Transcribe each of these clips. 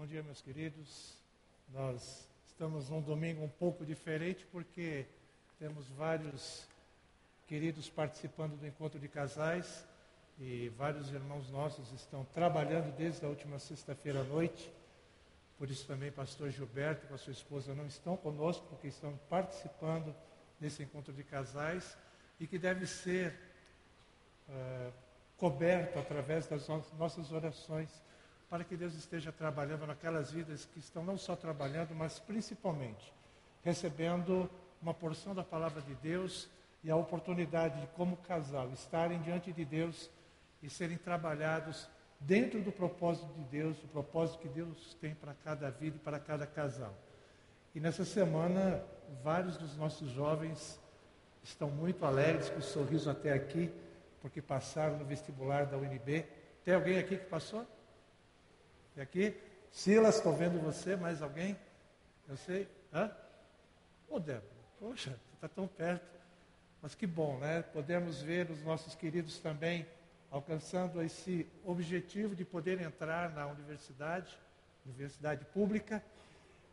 Bom dia, meus queridos. Nós estamos num domingo um pouco diferente porque temos vários queridos participando do encontro de casais e vários irmãos nossos estão trabalhando desde a última sexta-feira à noite. Por isso também pastor Gilberto com a sua esposa não estão conosco porque estão participando desse encontro de casais e que deve ser uh, coberto através das nossas orações para que Deus esteja trabalhando naquelas vidas que estão não só trabalhando, mas principalmente recebendo uma porção da palavra de Deus e a oportunidade de, como casal, estarem diante de Deus e serem trabalhados dentro do propósito de Deus, o propósito que Deus tem para cada vida e para cada casal. E nessa semana, vários dos nossos jovens estão muito alegres, com o sorriso até aqui, porque passaram no vestibular da UNB. Tem alguém aqui que passou? E aqui, Silas, estou vendo você, mais alguém? Eu sei. Hã? Ô, Débora, poxa, você está tão perto. Mas que bom, né? Podemos ver os nossos queridos também alcançando esse objetivo de poder entrar na universidade, universidade pública,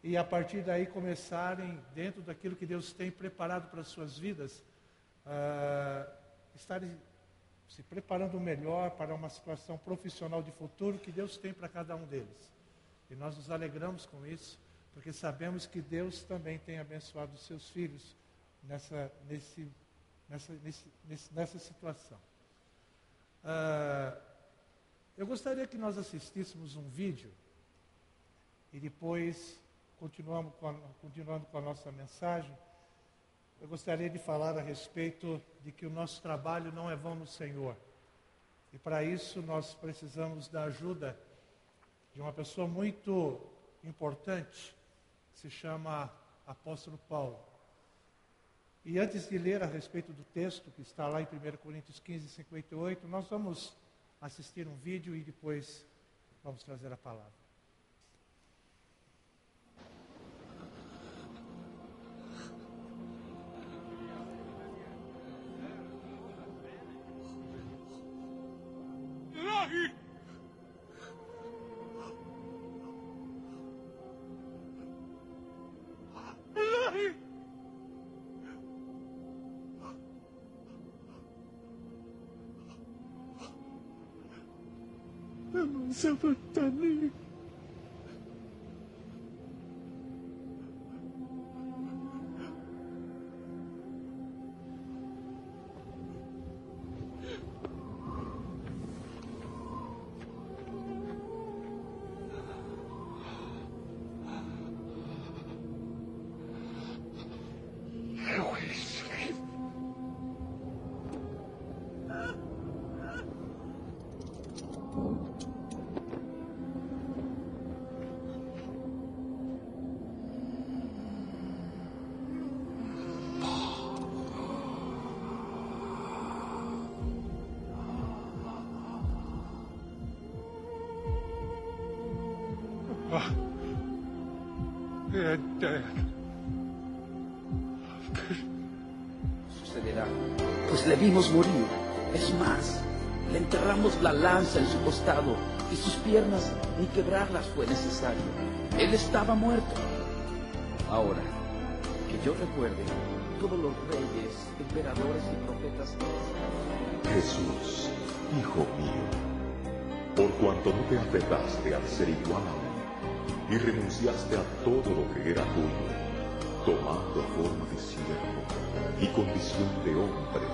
e a partir daí começarem, dentro daquilo que Deus tem preparado para as suas vidas, uh, estarem se preparando melhor para uma situação profissional de futuro que Deus tem para cada um deles. E nós nos alegramos com isso, porque sabemos que Deus também tem abençoado os seus filhos nessa, nesse, nessa, nesse, nessa situação. Uh, eu gostaria que nós assistíssemos um vídeo e depois continuamos com a, continuando com a nossa mensagem eu gostaria de falar a respeito de que o nosso trabalho não é vão no Senhor. E para isso nós precisamos da ajuda de uma pessoa muito importante, que se chama Apóstolo Paulo. E antes de ler a respeito do texto que está lá em 1 Coríntios 15, 58, nós vamos assistir um vídeo e depois vamos trazer a palavra. ça va tanner. Sucederá, pues le vimos morir. Es más, le enterramos la lanza en su costado y sus piernas ni quebrarlas fue necesario. Él estaba muerto. Ahora, que yo recuerde, todos los reyes, emperadores y profetas. Jesús, Hijo mío, por cuanto no te aferraste al ser igual a y renunciaste a todo lo que era tuyo, tomando forma de siervo y condición de hombre,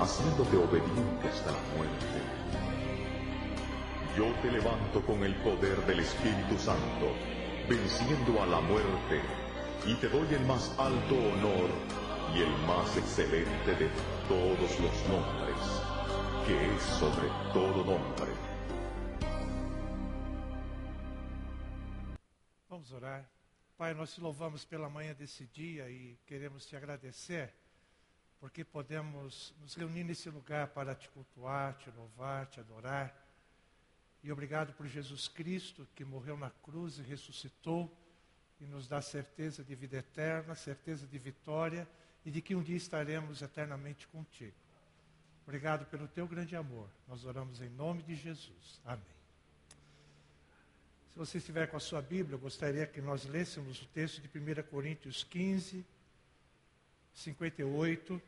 haciéndote obediente hasta la muerte. Yo te levanto con el poder del Espíritu Santo, venciendo a la muerte, y te doy el más alto honor y el más excelente de todos los nombres, que es sobre todo nombre Vamos orar. Pai, nós te louvamos pela manhã desse dia e queremos te agradecer, porque podemos nos reunir nesse lugar para te cultuar, te louvar, te adorar. E obrigado por Jesus Cristo, que morreu na cruz e ressuscitou e nos dá certeza de vida eterna, certeza de vitória e de que um dia estaremos eternamente contigo. Obrigado pelo teu grande amor. Nós oramos em nome de Jesus. Amém. Se você estiver com a sua Bíblia, eu gostaria que nós lêssemos o texto de 1 Coríntios 15, 58.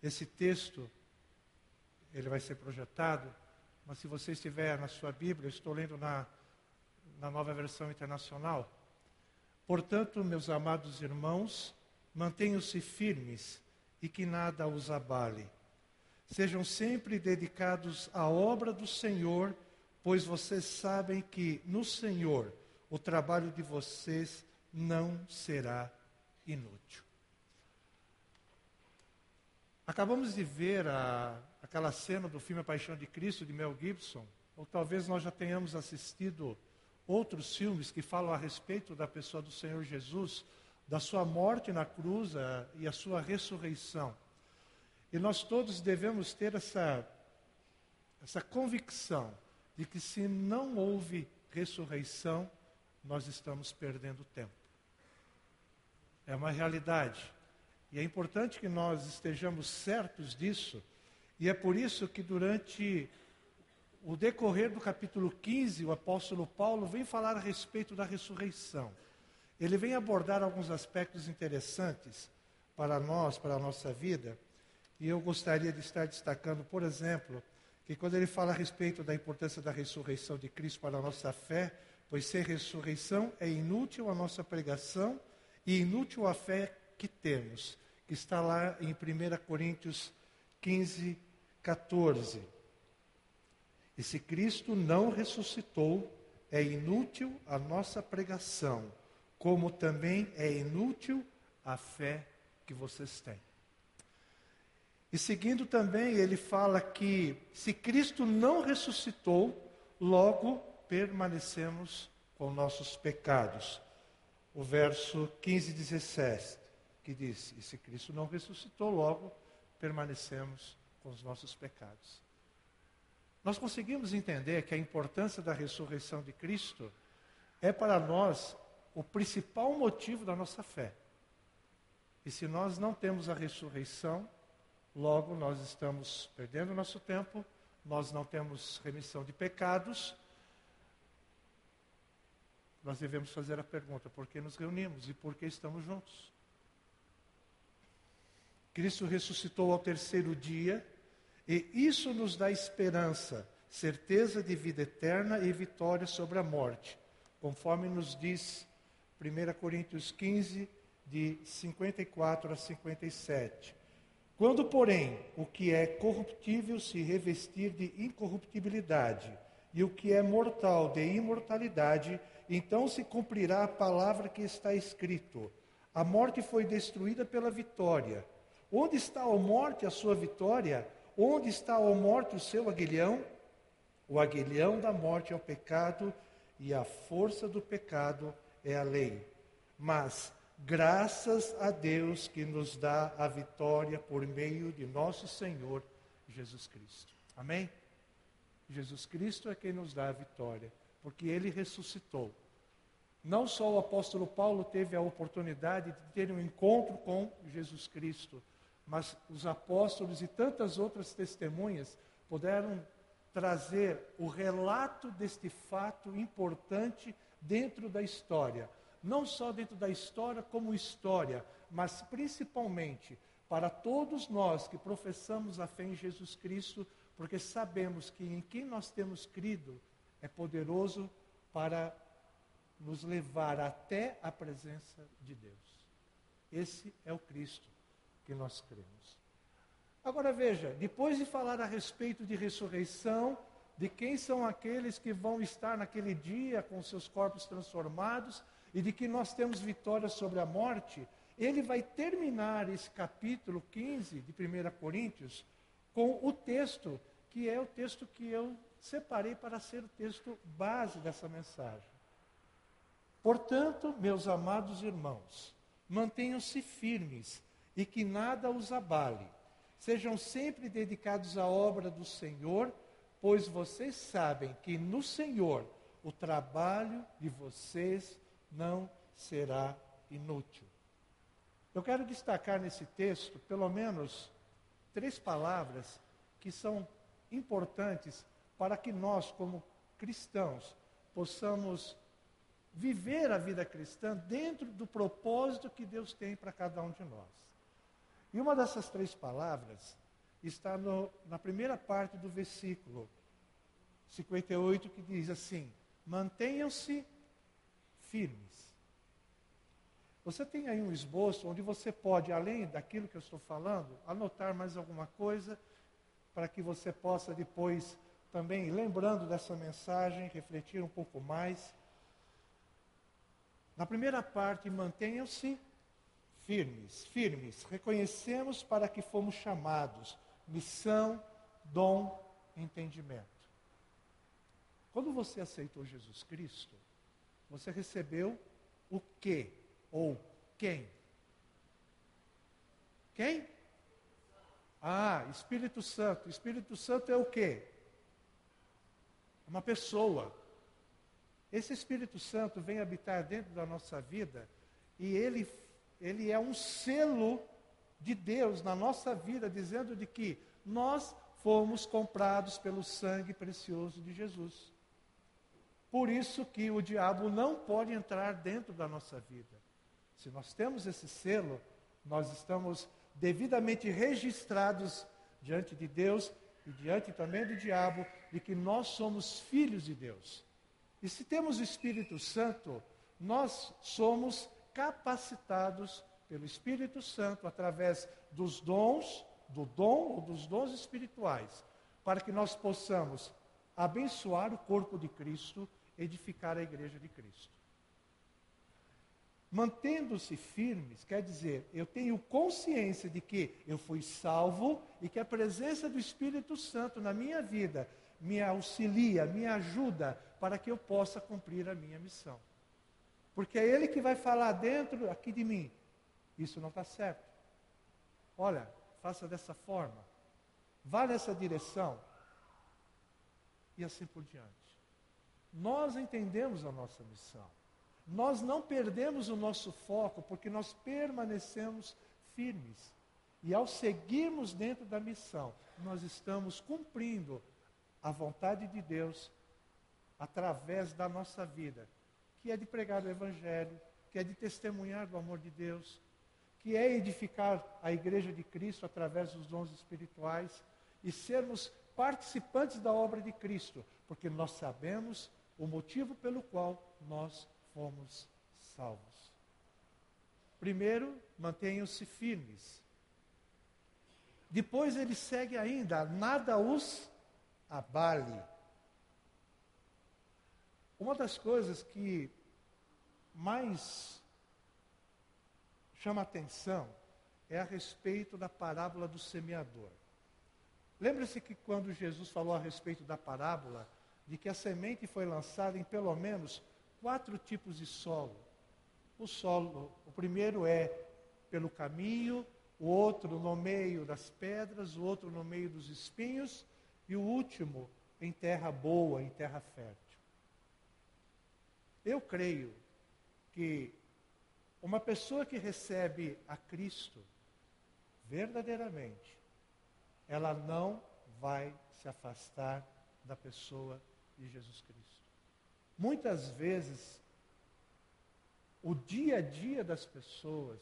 Esse texto, ele vai ser projetado, mas se você estiver na sua Bíblia, eu estou lendo na, na nova versão internacional. Portanto, meus amados irmãos, mantenham-se firmes e que nada os abale. Sejam sempre dedicados à obra do Senhor, pois vocês sabem que no Senhor o trabalho de vocês não será inútil. Acabamos de ver a, aquela cena do filme A Paixão de Cristo, de Mel Gibson, ou talvez nós já tenhamos assistido outros filmes que falam a respeito da pessoa do Senhor Jesus, da sua morte na cruz e a sua ressurreição. E nós todos devemos ter essa, essa convicção de que se não houve ressurreição, nós estamos perdendo tempo. É uma realidade. E é importante que nós estejamos certos disso, e é por isso que durante o decorrer do capítulo 15, o apóstolo Paulo vem falar a respeito da ressurreição. Ele vem abordar alguns aspectos interessantes para nós, para a nossa vida, e eu gostaria de estar destacando, por exemplo, que quando ele fala a respeito da importância da ressurreição de Cristo para a nossa fé, pois sem ressurreição é inútil a nossa pregação e inútil a fé que temos, que está lá em 1 Coríntios 15, 14. E se Cristo não ressuscitou, é inútil a nossa pregação, como também é inútil a fé que vocês têm. E seguindo também, ele fala que se Cristo não ressuscitou, logo permanecemos com nossos pecados. O verso 15 e 17, que diz: E se Cristo não ressuscitou, logo permanecemos com os nossos pecados. Nós conseguimos entender que a importância da ressurreição de Cristo é para nós o principal motivo da nossa fé. E se nós não temos a ressurreição, Logo, nós estamos perdendo nosso tempo, nós não temos remissão de pecados. Nós devemos fazer a pergunta: por que nos reunimos e por que estamos juntos? Cristo ressuscitou ao terceiro dia e isso nos dá esperança, certeza de vida eterna e vitória sobre a morte, conforme nos diz 1 Coríntios 15, de 54 a 57. Quando, porém, o que é corruptível se revestir de incorruptibilidade, e o que é mortal de imortalidade, então se cumprirá a palavra que está escrito: A morte foi destruída pela vitória. Onde está a morte, a sua vitória? Onde está a morte, o seu aguilhão? O aguilhão da morte é o pecado, e a força do pecado é a lei. Mas Graças a Deus que nos dá a vitória por meio de nosso Senhor Jesus Cristo. Amém? Jesus Cristo é quem nos dá a vitória, porque ele ressuscitou. Não só o apóstolo Paulo teve a oportunidade de ter um encontro com Jesus Cristo, mas os apóstolos e tantas outras testemunhas puderam trazer o relato deste fato importante dentro da história não só dentro da história como história, mas principalmente para todos nós que professamos a fé em Jesus Cristo, porque sabemos que em quem nós temos crido é poderoso para nos levar até a presença de Deus. Esse é o Cristo que nós cremos. Agora veja, depois de falar a respeito de ressurreição, de quem são aqueles que vão estar naquele dia com seus corpos transformados, e de que nós temos vitória sobre a morte, ele vai terminar esse capítulo 15 de 1 Coríntios com o texto, que é o texto que eu separei para ser o texto base dessa mensagem. Portanto, meus amados irmãos, mantenham-se firmes e que nada os abale. Sejam sempre dedicados à obra do Senhor, pois vocês sabem que no Senhor o trabalho de vocês não será inútil. Eu quero destacar nesse texto, pelo menos, três palavras que são importantes para que nós, como cristãos, possamos viver a vida cristã dentro do propósito que Deus tem para cada um de nós. E uma dessas três palavras está no, na primeira parte do versículo 58, que diz assim: mantenham-se firmes. Você tem aí um esboço onde você pode, além daquilo que eu estou falando, anotar mais alguma coisa para que você possa depois também, lembrando dessa mensagem, refletir um pouco mais. Na primeira parte, mantenham-se firmes, firmes. Reconhecemos para que fomos chamados. Missão, dom, entendimento. Quando você aceitou Jesus Cristo, você recebeu o que ou quem? Quem? Ah, Espírito Santo. Espírito Santo é o quê? Uma pessoa. Esse Espírito Santo vem habitar dentro da nossa vida e ele, ele é um selo de Deus na nossa vida, dizendo de que nós fomos comprados pelo sangue precioso de Jesus. Por isso que o diabo não pode entrar dentro da nossa vida. Se nós temos esse selo, nós estamos devidamente registrados diante de Deus e diante também do diabo de que nós somos filhos de Deus. E se temos o Espírito Santo, nós somos capacitados pelo Espírito Santo através dos dons, do dom ou dos dons espirituais, para que nós possamos abençoar o corpo de Cristo, edificar a igreja de Cristo. Mantendo-se firmes, quer dizer, eu tenho consciência de que eu fui salvo e que a presença do Espírito Santo na minha vida me auxilia, me ajuda para que eu possa cumprir a minha missão. Porque é Ele que vai falar dentro aqui de mim. Isso não está certo. Olha, faça dessa forma. Vá nessa direção. E assim por diante. Nós entendemos a nossa missão. Nós não perdemos o nosso foco porque nós permanecemos firmes. E ao seguirmos dentro da missão, nós estamos cumprindo a vontade de Deus através da nossa vida, que é de pregar o Evangelho, que é de testemunhar do amor de Deus, que é edificar a igreja de Cristo através dos dons espirituais e sermos participantes da obra de Cristo, porque nós sabemos o motivo pelo qual nós fomos salvos. Primeiro, mantenham-se firmes. Depois ele segue ainda, nada os abale. Uma das coisas que mais chama atenção é a respeito da parábola do semeador. Lembre-se que quando Jesus falou a respeito da parábola, de que a semente foi lançada em pelo menos quatro tipos de solo. O solo, o primeiro é pelo caminho, o outro no meio das pedras, o outro no meio dos espinhos e o último em terra boa, em terra fértil. Eu creio que uma pessoa que recebe a Cristo verdadeiramente, ela não vai se afastar da pessoa de Jesus Cristo. Muitas vezes, o dia a dia das pessoas,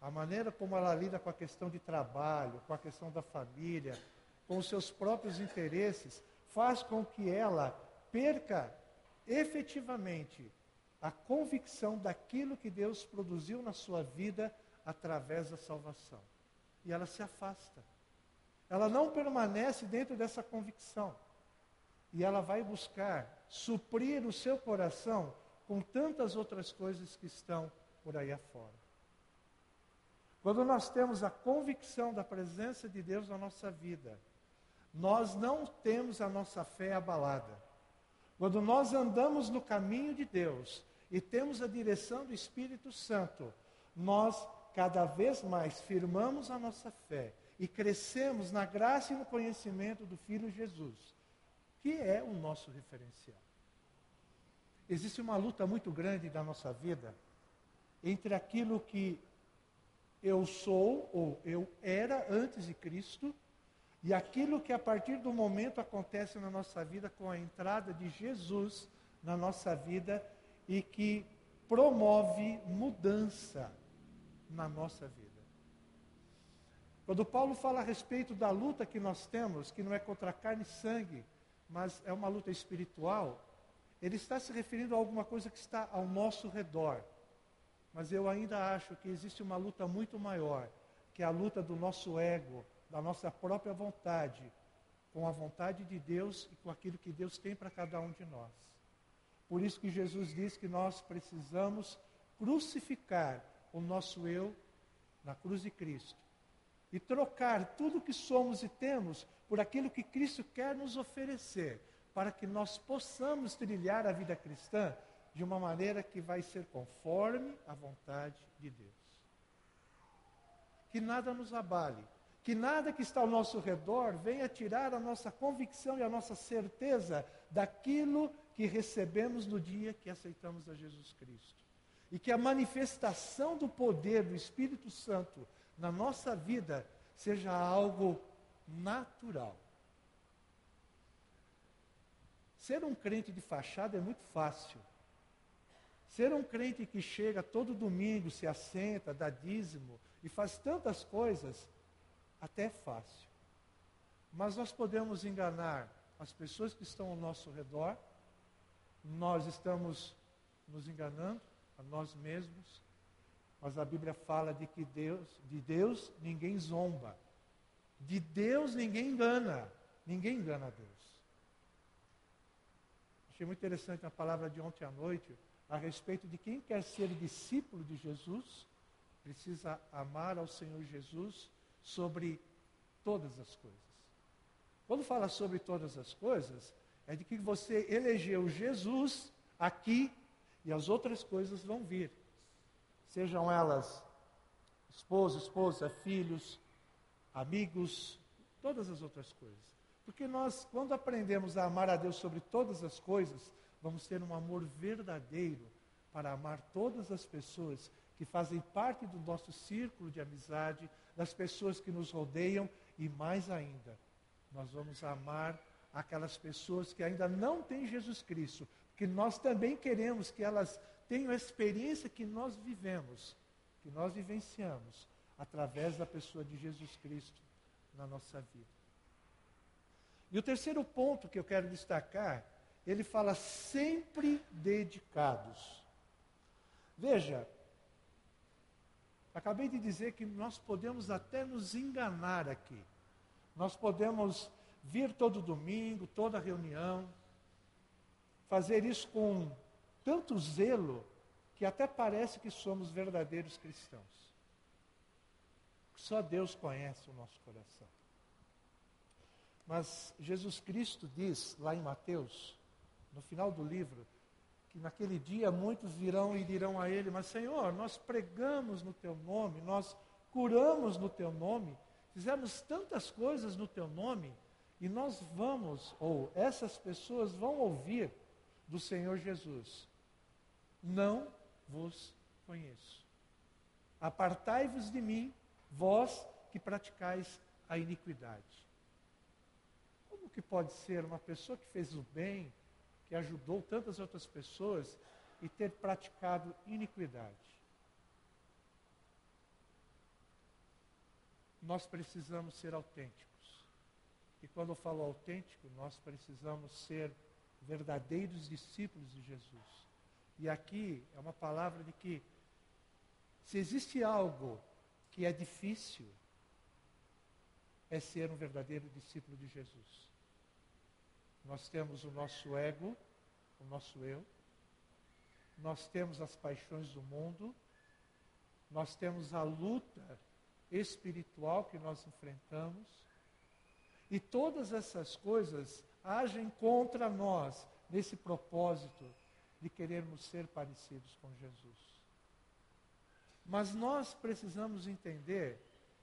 a maneira como ela lida com a questão de trabalho, com a questão da família, com os seus próprios interesses, faz com que ela perca efetivamente a convicção daquilo que Deus produziu na sua vida através da salvação. E ela se afasta. Ela não permanece dentro dessa convicção. E ela vai buscar suprir o seu coração com tantas outras coisas que estão por aí afora. Quando nós temos a convicção da presença de Deus na nossa vida, nós não temos a nossa fé abalada. Quando nós andamos no caminho de Deus e temos a direção do Espírito Santo, nós cada vez mais firmamos a nossa fé e crescemos na graça e no conhecimento do Filho Jesus, que é o nosso referencial. Existe uma luta muito grande na nossa vida entre aquilo que eu sou ou eu era antes de Cristo e aquilo que a partir do momento acontece na nossa vida com a entrada de Jesus na nossa vida e que promove mudança na nossa vida. Quando Paulo fala a respeito da luta que nós temos, que não é contra carne e sangue, mas é uma luta espiritual, ele está se referindo a alguma coisa que está ao nosso redor. Mas eu ainda acho que existe uma luta muito maior, que é a luta do nosso ego, da nossa própria vontade, com a vontade de Deus e com aquilo que Deus tem para cada um de nós. Por isso que Jesus diz que nós precisamos crucificar o nosso eu na cruz de Cristo e trocar tudo que somos e temos por aquilo que Cristo quer nos oferecer para que nós possamos trilhar a vida cristã de uma maneira que vai ser conforme a vontade de Deus. Que nada nos abale, que nada que está ao nosso redor venha tirar a nossa convicção e a nossa certeza daquilo que recebemos no dia que aceitamos a Jesus Cristo. E que a manifestação do poder do Espírito Santo na nossa vida seja algo natural. Ser um crente de fachada é muito fácil. Ser um crente que chega todo domingo, se assenta, dá dízimo e faz tantas coisas, até é fácil. Mas nós podemos enganar as pessoas que estão ao nosso redor, nós estamos nos enganando a nós mesmos, mas a Bíblia fala de que Deus, de Deus ninguém zomba. De Deus ninguém engana. Ninguém engana a Deus. Achei muito interessante a palavra de ontem à noite a respeito de quem quer ser discípulo de Jesus, precisa amar ao Senhor Jesus sobre todas as coisas. Quando fala sobre todas as coisas, é de que você elegeu Jesus aqui e as outras coisas vão vir. Sejam elas esposo, esposa, filhos, amigos, todas as outras coisas. Porque nós, quando aprendemos a amar a Deus sobre todas as coisas, vamos ter um amor verdadeiro para amar todas as pessoas que fazem parte do nosso círculo de amizade, das pessoas que nos rodeiam e mais ainda, nós vamos amar aquelas pessoas que ainda não têm Jesus Cristo, porque nós também queremos que elas tenham a experiência que nós vivemos, que nós vivenciamos através da pessoa de Jesus Cristo na nossa vida. E o terceiro ponto que eu quero destacar, ele fala sempre dedicados. Veja, acabei de dizer que nós podemos até nos enganar aqui. Nós podemos vir todo domingo, toda reunião, fazer isso com tanto zelo que até parece que somos verdadeiros cristãos. Só Deus conhece o nosso coração. Mas Jesus Cristo diz lá em Mateus, no final do livro, que naquele dia muitos virão e dirão a ele: Mas Senhor, nós pregamos no teu nome, nós curamos no teu nome, fizemos tantas coisas no teu nome, e nós vamos, ou essas pessoas vão ouvir do Senhor Jesus: Não vos conheço. Apartai-vos de mim, vós que praticais a iniquidade que pode ser uma pessoa que fez o bem, que ajudou tantas outras pessoas e ter praticado iniquidade? Nós precisamos ser autênticos. E quando eu falo autêntico, nós precisamos ser verdadeiros discípulos de Jesus. E aqui é uma palavra de que se existe algo que é difícil, é ser um verdadeiro discípulo de Jesus. Nós temos o nosso ego, o nosso eu. Nós temos as paixões do mundo. Nós temos a luta espiritual que nós enfrentamos. E todas essas coisas agem contra nós nesse propósito de querermos ser parecidos com Jesus. Mas nós precisamos entender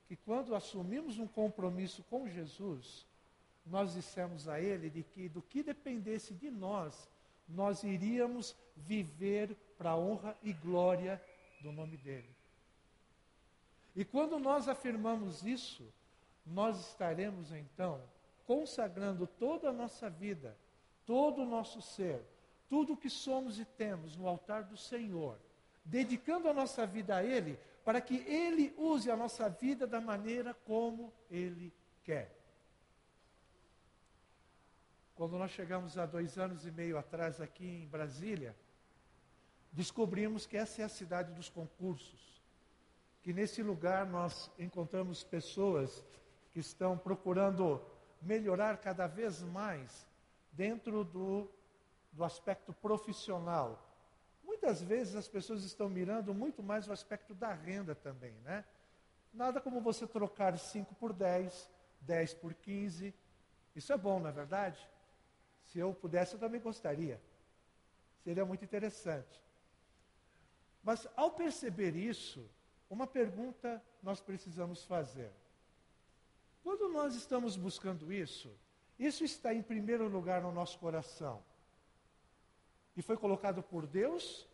que quando assumimos um compromisso com Jesus, nós dissemos a ele de que do que dependesse de nós, nós iríamos viver para a honra e glória do nome dele. E quando nós afirmamos isso, nós estaremos então consagrando toda a nossa vida, todo o nosso ser, tudo o que somos e temos no altar do Senhor, dedicando a nossa vida a Ele, para que Ele use a nossa vida da maneira como Ele quer. Quando nós chegamos há dois anos e meio atrás aqui em Brasília, descobrimos que essa é a cidade dos concursos. Que nesse lugar nós encontramos pessoas que estão procurando melhorar cada vez mais dentro do, do aspecto profissional. Muitas vezes as pessoas estão mirando muito mais o aspecto da renda também, né? Nada como você trocar 5 por 10, 10 por 15. Isso é bom, não é verdade? Se eu pudesse, eu também gostaria. Seria muito interessante. Mas ao perceber isso, uma pergunta nós precisamos fazer. Quando nós estamos buscando isso, isso está em primeiro lugar no nosso coração. E foi colocado por Deus?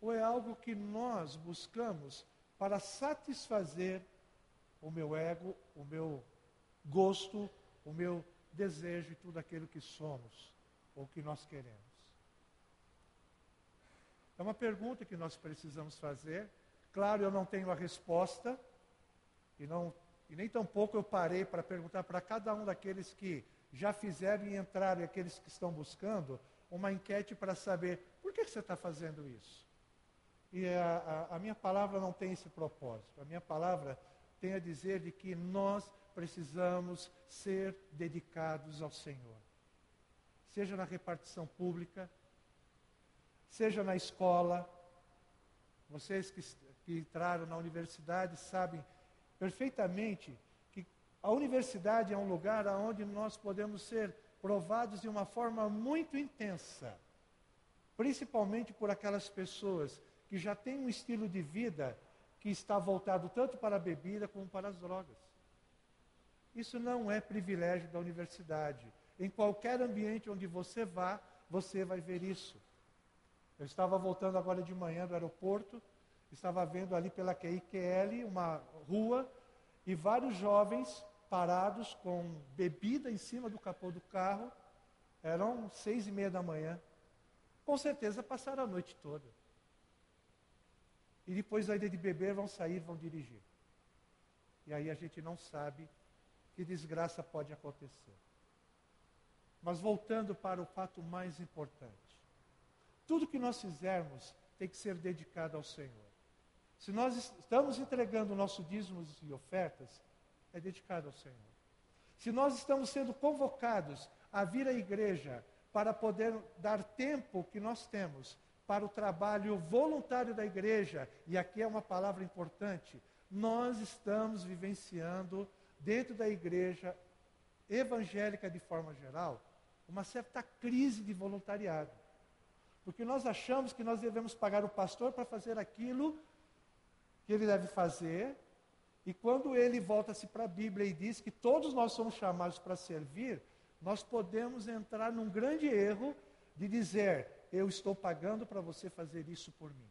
Ou é algo que nós buscamos para satisfazer o meu ego, o meu gosto, o meu desejo e tudo aquilo que somos? ou que nós queremos? É uma pergunta que nós precisamos fazer. Claro, eu não tenho a resposta, e, não, e nem tampouco eu parei para perguntar para cada um daqueles que já fizeram e entraram, e aqueles que estão buscando, uma enquete para saber por que, você está fazendo isso. E a, a, a minha palavra não tem esse propósito. A minha palavra tem a dizer de que nós precisamos ser dedicados ao Senhor seja na repartição pública, seja na escola. Vocês que, que entraram na universidade sabem perfeitamente que a universidade é um lugar onde nós podemos ser provados de uma forma muito intensa, principalmente por aquelas pessoas que já têm um estilo de vida que está voltado tanto para a bebida como para as drogas. Isso não é privilégio da universidade. Em qualquer ambiente onde você vá, você vai ver isso. Eu estava voltando agora de manhã do aeroporto, estava vendo ali pela QIQL uma rua e vários jovens parados com bebida em cima do capô do carro. Eram seis e meia da manhã. Com certeza passaram a noite toda. E depois ainda de beber vão sair, vão dirigir. E aí a gente não sabe que desgraça pode acontecer. Mas voltando para o fato mais importante. Tudo que nós fizermos tem que ser dedicado ao Senhor. Se nós estamos entregando nossos dízimos e ofertas, é dedicado ao Senhor. Se nós estamos sendo convocados a vir à igreja para poder dar tempo que nós temos para o trabalho voluntário da igreja, e aqui é uma palavra importante, nós estamos vivenciando dentro da igreja evangélica de forma geral uma certa crise de voluntariado. Porque nós achamos que nós devemos pagar o pastor para fazer aquilo que ele deve fazer, e quando ele volta-se para a Bíblia e diz que todos nós somos chamados para servir, nós podemos entrar num grande erro de dizer: eu estou pagando para você fazer isso por mim.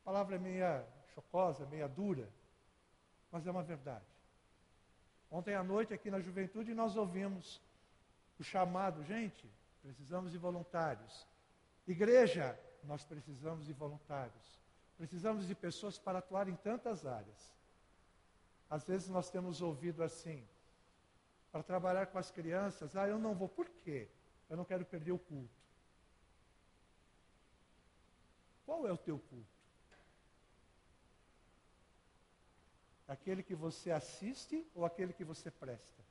A palavra é meia chocosa, meia dura, mas é uma verdade. Ontem à noite, aqui na juventude, nós ouvimos o chamado, gente, precisamos de voluntários. Igreja, nós precisamos de voluntários. Precisamos de pessoas para atuar em tantas áreas. Às vezes nós temos ouvido assim, para trabalhar com as crianças, ah, eu não vou, por quê? Eu não quero perder o culto. Qual é o teu culto? Aquele que você assiste ou aquele que você presta?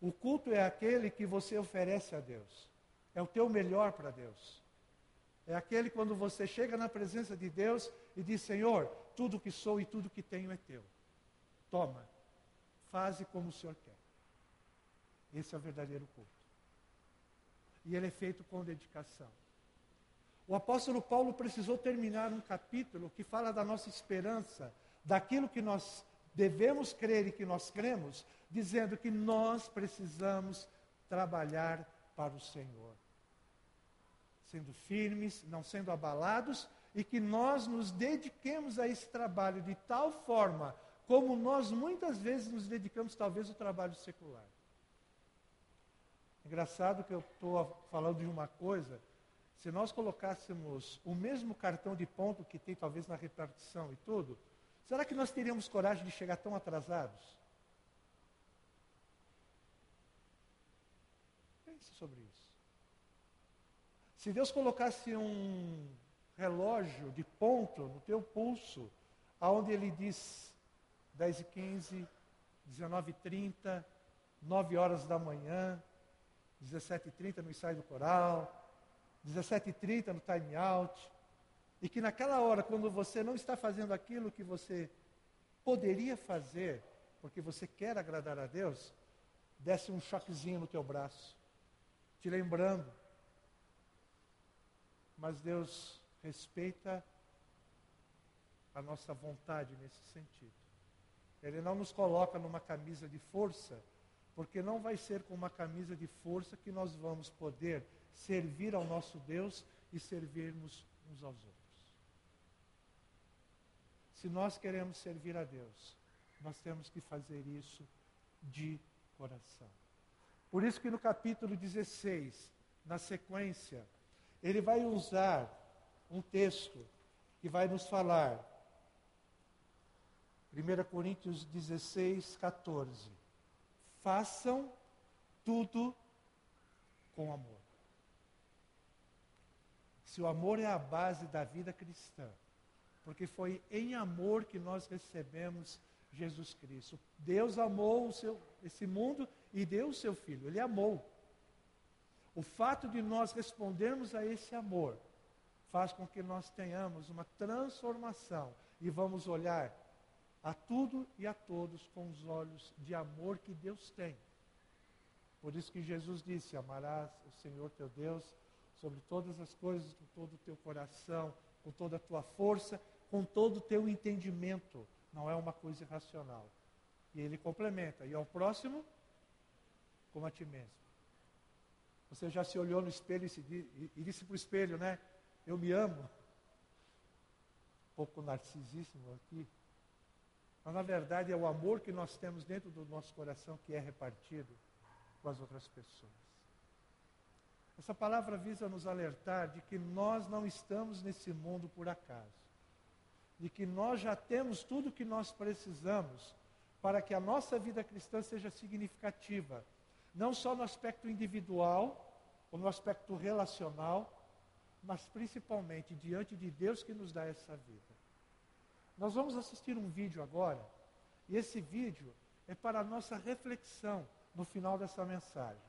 O culto é aquele que você oferece a Deus. É o teu melhor para Deus. É aquele quando você chega na presença de Deus e diz: Senhor, tudo que sou e tudo que tenho é teu. Toma, faze como o Senhor quer. Esse é o verdadeiro culto. E ele é feito com dedicação. O apóstolo Paulo precisou terminar um capítulo que fala da nossa esperança daquilo que nós devemos crer e que nós cremos, dizendo que nós precisamos trabalhar para o Senhor. Sendo firmes, não sendo abalados, e que nós nos dediquemos a esse trabalho de tal forma como nós muitas vezes nos dedicamos, talvez, ao trabalho secular. Engraçado que eu estou falando de uma coisa, se nós colocássemos o mesmo cartão de ponto que tem talvez na repartição e tudo, será que nós teríamos coragem de chegar tão atrasados? Pense sobre isso. Se Deus colocasse um relógio de ponto no teu pulso, aonde ele diz 10 e 15, 19 e 30, 9 horas da manhã, 17 e 30 no ensaio do coral, 17 e 30 no time out, e que naquela hora, quando você não está fazendo aquilo que você poderia fazer, porque você quer agradar a Deus, desce um choquezinho no teu braço, te lembrando. Mas Deus respeita a nossa vontade nesse sentido. Ele não nos coloca numa camisa de força, porque não vai ser com uma camisa de força que nós vamos poder servir ao nosso Deus e servirmos uns aos outros. Se nós queremos servir a Deus, nós temos que fazer isso de coração. Por isso que no capítulo 16, na sequência, ele vai usar um texto que vai nos falar. 1 Coríntios 16, 14. Façam tudo com amor. Se o amor é a base da vida cristã, porque foi em amor que nós recebemos Jesus Cristo. Deus amou seu, esse mundo e deu o seu Filho, Ele amou. O fato de nós respondermos a esse amor faz com que nós tenhamos uma transformação e vamos olhar a tudo e a todos com os olhos de amor que Deus tem. Por isso que Jesus disse: Amarás o Senhor teu Deus sobre todas as coisas, com todo o teu coração, com toda a tua força, com todo o teu entendimento. Não é uma coisa irracional. E ele complementa: e ao próximo, como a ti mesmo. Você já se olhou no espelho e, e disse para o espelho, né? Eu me amo. Um pouco narcisíssimo aqui. Mas na verdade é o amor que nós temos dentro do nosso coração que é repartido com as outras pessoas. Essa palavra visa nos alertar de que nós não estamos nesse mundo por acaso. De que nós já temos tudo o que nós precisamos para que a nossa vida cristã seja significativa. Não só no aspecto individual, ou no aspecto relacional, mas principalmente diante de Deus que nos dá essa vida. Nós vamos assistir um vídeo agora, e esse vídeo é para a nossa reflexão no final dessa mensagem.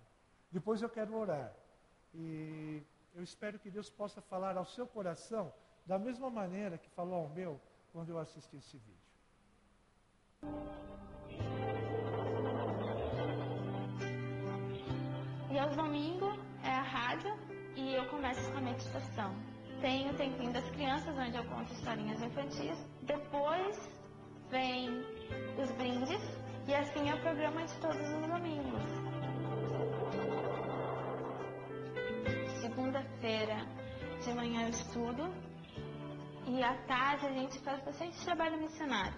Depois eu quero orar. E eu espero que Deus possa falar ao seu coração da mesma maneira que falou ao meu quando eu assisti esse vídeo. E aos domingos é a rádio e eu começo com a meditação. Tem o tempinho das crianças, onde eu conto historinhas infantis. Depois vem os brindes e assim é o programa de todos os domingos. Segunda-feira de manhã eu estudo e à tarde a gente faz bastante trabalho missionário.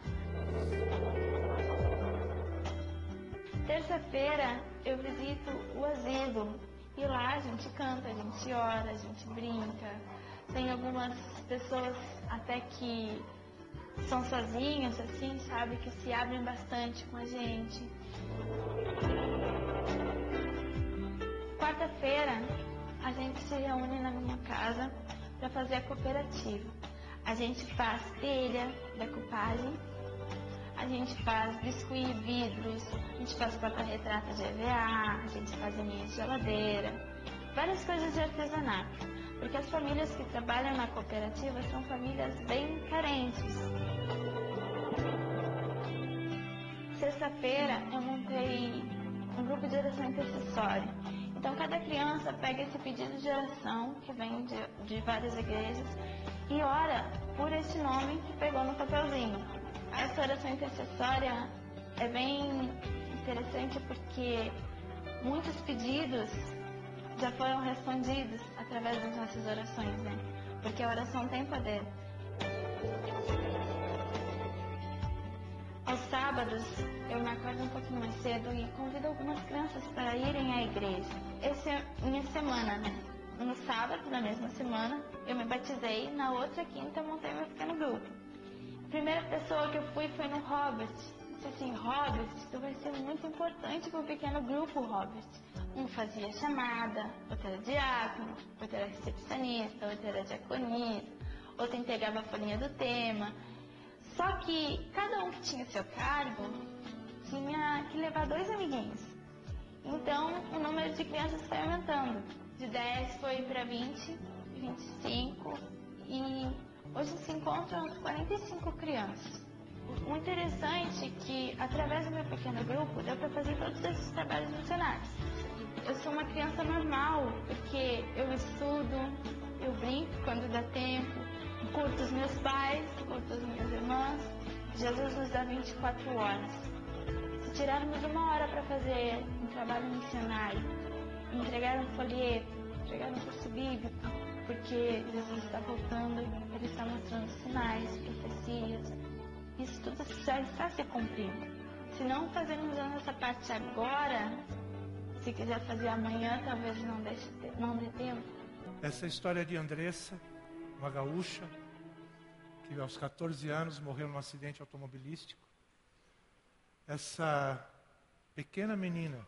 Terça-feira eu visito o asilo e lá a gente canta, a gente ora, a gente brinca. Tem algumas pessoas até que são sozinhas, assim, sabe, que se abrem bastante com a gente. Quarta-feira a gente se reúne na minha casa para fazer a cooperativa. A gente faz telha, decupagem, a gente faz biscuit, vidros, a gente faz porta-retrato de EVA, a gente faz linha de geladeira, várias coisas de artesanato. Porque as famílias que trabalham na cooperativa são famílias bem carentes. Sexta-feira eu montei um grupo de oração intercessória. Então cada criança pega esse pedido de oração que vem de, de várias igrejas e ora por esse nome que pegou no papelzinho. Essa oração intercessória é bem interessante porque muitos pedidos já foram respondidos através das nossas orações, né? Porque a oração tem poder. aos sábados eu me acordo um pouquinho mais cedo e convido algumas crianças para irem à igreja. Essa é minha semana, né? No sábado da mesma semana eu me batizei, na outra quinta montei meu pequeno grupo. Primeira pessoa que eu fui foi no Robert. Disse assim, Robert, tu vai ser muito importante para o pequeno grupo, Robert. Um fazia chamada, outro era diácono, outro era recepcionista, outro era diaconista, outro entregava a folhinha do tema. Só que cada um que tinha seu cargo tinha que levar dois amiguinhos. Então o número de crianças foi aumentando. De 10 foi para 20, 25 e hoje se encontram 45 crianças. O interessante é que através do meu pequeno grupo deu para fazer todos esses trabalhos missionários. Eu sou uma criança normal, porque eu estudo, eu brinco quando dá tempo, curto os meus pais, curto as minhas irmãs. Jesus nos dá 24 horas. Se tirarmos uma hora para fazer um trabalho missionário, entregar um folheto, entregar um curso bíblico, porque Jesus está voltando, Ele está mostrando sinais, profecias. Isso tudo já está se cumprindo. Se não fazermos a nossa parte agora, se quiser fazer amanhã, talvez não, deixe, não dê tempo. Essa história de Andressa, uma gaúcha, que aos 14 anos morreu num acidente automobilístico. Essa pequena menina,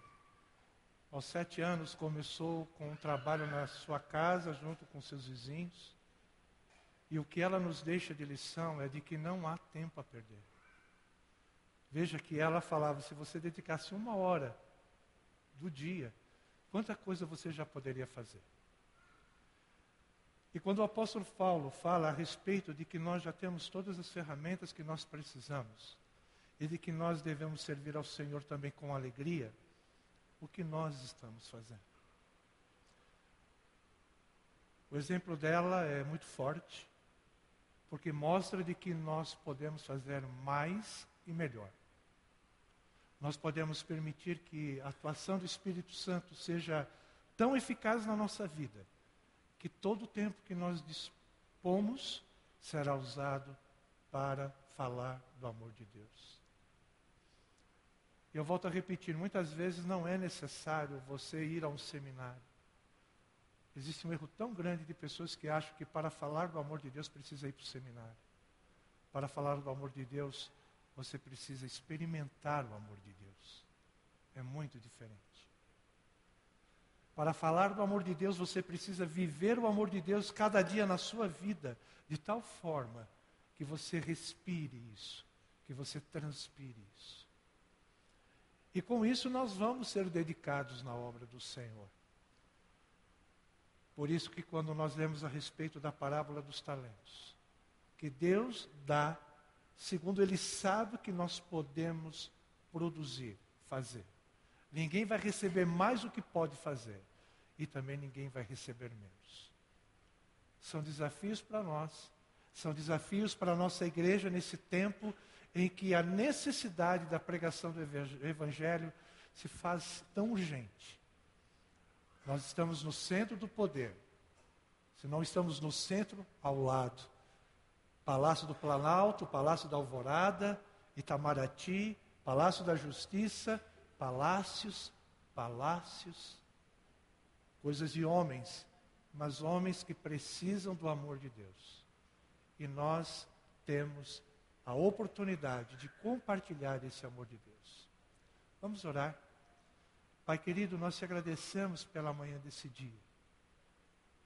aos sete anos, começou com um trabalho na sua casa, junto com seus vizinhos. E o que ela nos deixa de lição é de que não há tempo a perder. Veja que ela falava: se você dedicasse uma hora do dia, quanta coisa você já poderia fazer. E quando o apóstolo Paulo fala a respeito de que nós já temos todas as ferramentas que nós precisamos e de que nós devemos servir ao Senhor também com alegria, o que nós estamos fazendo? O exemplo dela é muito forte, porque mostra de que nós podemos fazer mais e melhor. Nós podemos permitir que a atuação do Espírito Santo seja tão eficaz na nossa vida que todo o tempo que nós dispomos será usado para falar do amor de Deus. Eu volto a repetir, muitas vezes não é necessário você ir a um seminário. Existe um erro tão grande de pessoas que acham que para falar do amor de Deus precisa ir para o seminário. Para falar do amor de Deus, você precisa experimentar o amor de Deus. É muito diferente. Para falar do amor de Deus, você precisa viver o amor de Deus cada dia na sua vida, de tal forma que você respire isso, que você transpire isso. E com isso nós vamos ser dedicados na obra do Senhor. Por isso que quando nós lemos a respeito da parábola dos talentos, que Deus dá segundo Ele sabe que nós podemos produzir, fazer. Ninguém vai receber mais do que pode fazer. E também ninguém vai receber menos. São desafios para nós. São desafios para a nossa igreja nesse tempo em que a necessidade da pregação do Evangelho se faz tão urgente. Nós estamos no centro do poder. Se não estamos no centro, ao lado. Palácio do Planalto, Palácio da Alvorada, Itamaraty, Palácio da Justiça, palácios, palácios, coisas de homens, mas homens que precisam do amor de Deus. E nós temos a oportunidade de compartilhar esse amor de Deus. Vamos orar. Pai querido, nós te agradecemos pela manhã desse dia.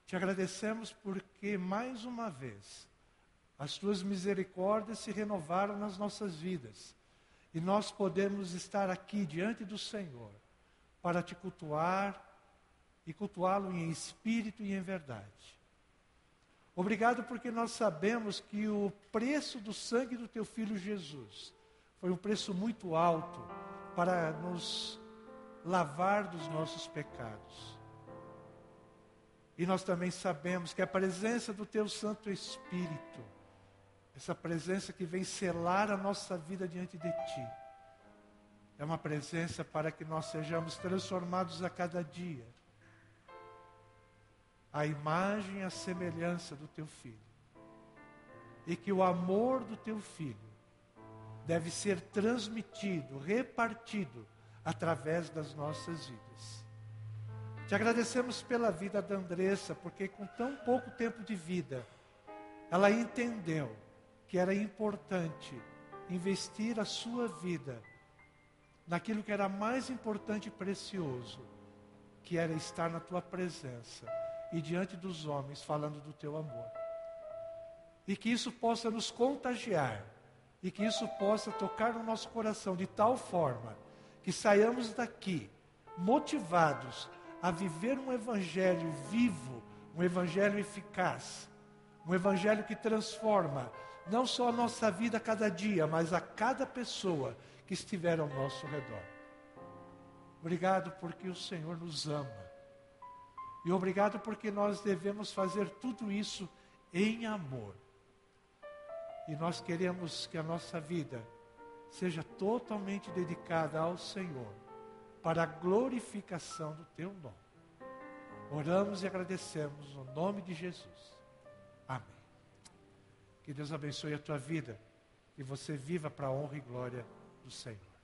Te agradecemos porque mais uma vez as tuas misericórdias se renovaram nas nossas vidas. E nós podemos estar aqui diante do Senhor para te cultuar e cultuá-lo em espírito e em verdade. Obrigado porque nós sabemos que o preço do sangue do teu filho Jesus foi um preço muito alto para nos lavar dos nossos pecados. E nós também sabemos que a presença do teu Santo Espírito essa presença que vem selar a nossa vida diante de Ti. É uma presença para que nós sejamos transformados a cada dia. A imagem e a semelhança do Teu Filho. E que o amor do Teu Filho deve ser transmitido, repartido através das nossas vidas. Te agradecemos pela vida da Andressa, porque com tão pouco tempo de vida, ela entendeu que era importante investir a sua vida naquilo que era mais importante e precioso, que era estar na tua presença e diante dos homens falando do teu amor. E que isso possa nos contagiar, e que isso possa tocar no nosso coração de tal forma que saiamos daqui motivados a viver um evangelho vivo, um evangelho eficaz, um evangelho que transforma não só a nossa vida a cada dia, mas a cada pessoa que estiver ao nosso redor. Obrigado porque o Senhor nos ama. E obrigado porque nós devemos fazer tudo isso em amor. E nós queremos que a nossa vida seja totalmente dedicada ao Senhor, para a glorificação do Teu nome. Oramos e agradecemos no nome de Jesus. Amém. Que Deus abençoe a tua vida e você viva para a honra e glória do Senhor.